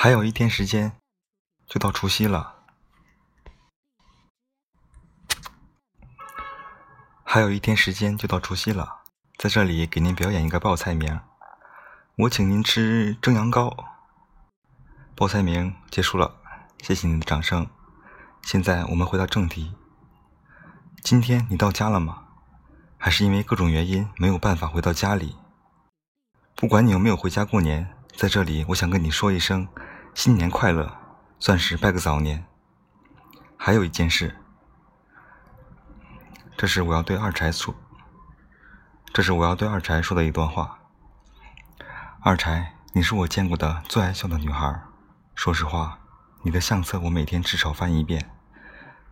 还有一天时间，就到除夕了。还有一天时间就到除夕了，在这里给您表演一个报菜名，我请您吃蒸羊羔。报菜名结束了，谢谢您的掌声。现在我们回到正题，今天你到家了吗？还是因为各种原因没有办法回到家里？不管你有没有回家过年，在这里我想跟你说一声新年快乐，算是拜个早年。还有一件事。这是我要对二柴说，这是我要对二柴说的一段话。二柴，你是我见过的最爱笑的女孩。说实话，你的相册我每天至少翻一遍。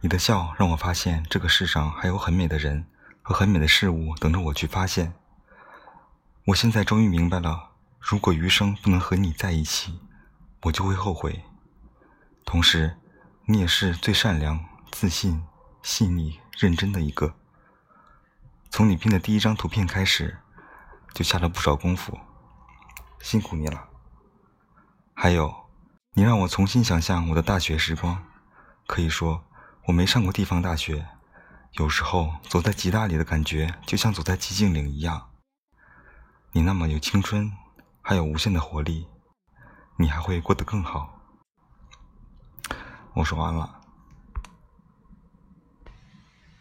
你的笑让我发现这个世上还有很美的人和很美的事物等着我去发现。我现在终于明白了，如果余生不能和你在一起，我就会后悔。同时，你也是最善良、自信。细腻认真的一个，从你拼的第一张图片开始，就下了不少功夫，辛苦你了。还有，你让我重新想象我的大学时光，可以说我没上过地方大学，有时候走在吉大里的感觉就像走在寂静岭一样。你那么有青春，还有无限的活力，你还会过得更好。我说完了。